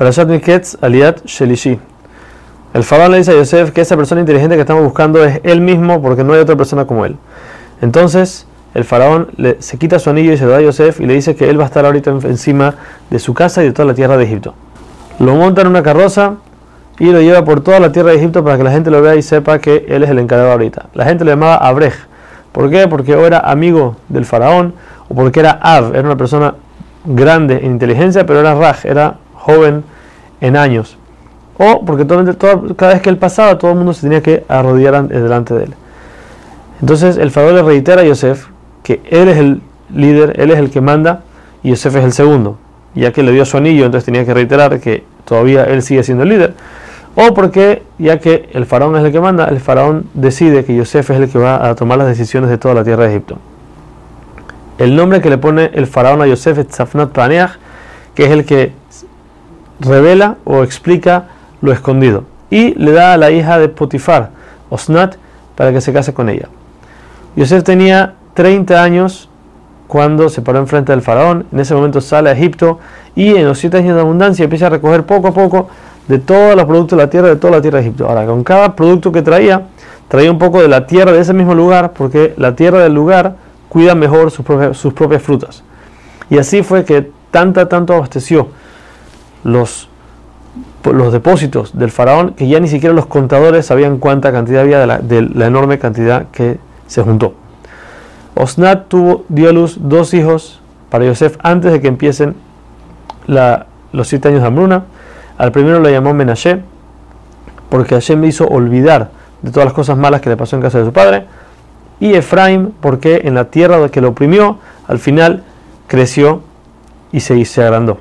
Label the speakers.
Speaker 1: Parashat Miketz Aliat Shelishi. El faraón le dice a Yosef que esa persona inteligente que estamos buscando es él mismo porque no hay otra persona como él. Entonces el faraón le, se quita su anillo y se lo da a Yosef y le dice que él va a estar ahorita encima de su casa y de toda la tierra de Egipto. Lo monta en una carroza y lo lleva por toda la tierra de Egipto para que la gente lo vea y sepa que él es el encargado ahorita. La gente lo llamaba Abrej. ¿Por qué? Porque o era amigo del faraón o porque era Av, era una persona grande en inteligencia, pero era Raj, era joven en años. O porque cada vez que él pasaba, todo el mundo se tenía que arrodillar delante de él. Entonces el faraón le reitera a Yosef que él es el líder, él es el que manda y Yosef es el segundo. Ya que le dio su anillo, entonces tenía que reiterar que todavía él sigue siendo el líder. O porque, ya que el faraón es el que manda, el faraón decide que Yosef es el que va a tomar las decisiones de toda la tierra de Egipto. El nombre que le pone el faraón a Yosef es Tzafnat Paneach, que es el que revela o explica lo escondido. Y le da a la hija de Potifar, Osnat, para que se case con ella. Yosef tenía 30 años cuando se paró enfrente del faraón. En ese momento sale a Egipto y en los 7 años de abundancia empieza a recoger poco a poco de todos los productos de la tierra, de toda la tierra de Egipto. Ahora, con cada producto que traía, traía un poco de la tierra de ese mismo lugar, porque la tierra del lugar cuida mejor sus propias, sus propias frutas. Y así fue que tanta, tanto abasteció los los depósitos del faraón que ya ni siquiera los contadores sabían cuánta cantidad había de la, enorme cantidad que se juntó. Osnat tuvo, dio a luz dos hijos para Yosef antes de que empiecen los siete años de hambruna. Al primero lo llamó Menashe, porque Hashem le hizo olvidar de todas las cosas malas que le pasó en casa de su padre. Y Efraim, porque en la tierra que lo oprimió, al final creció y se, se agrandó.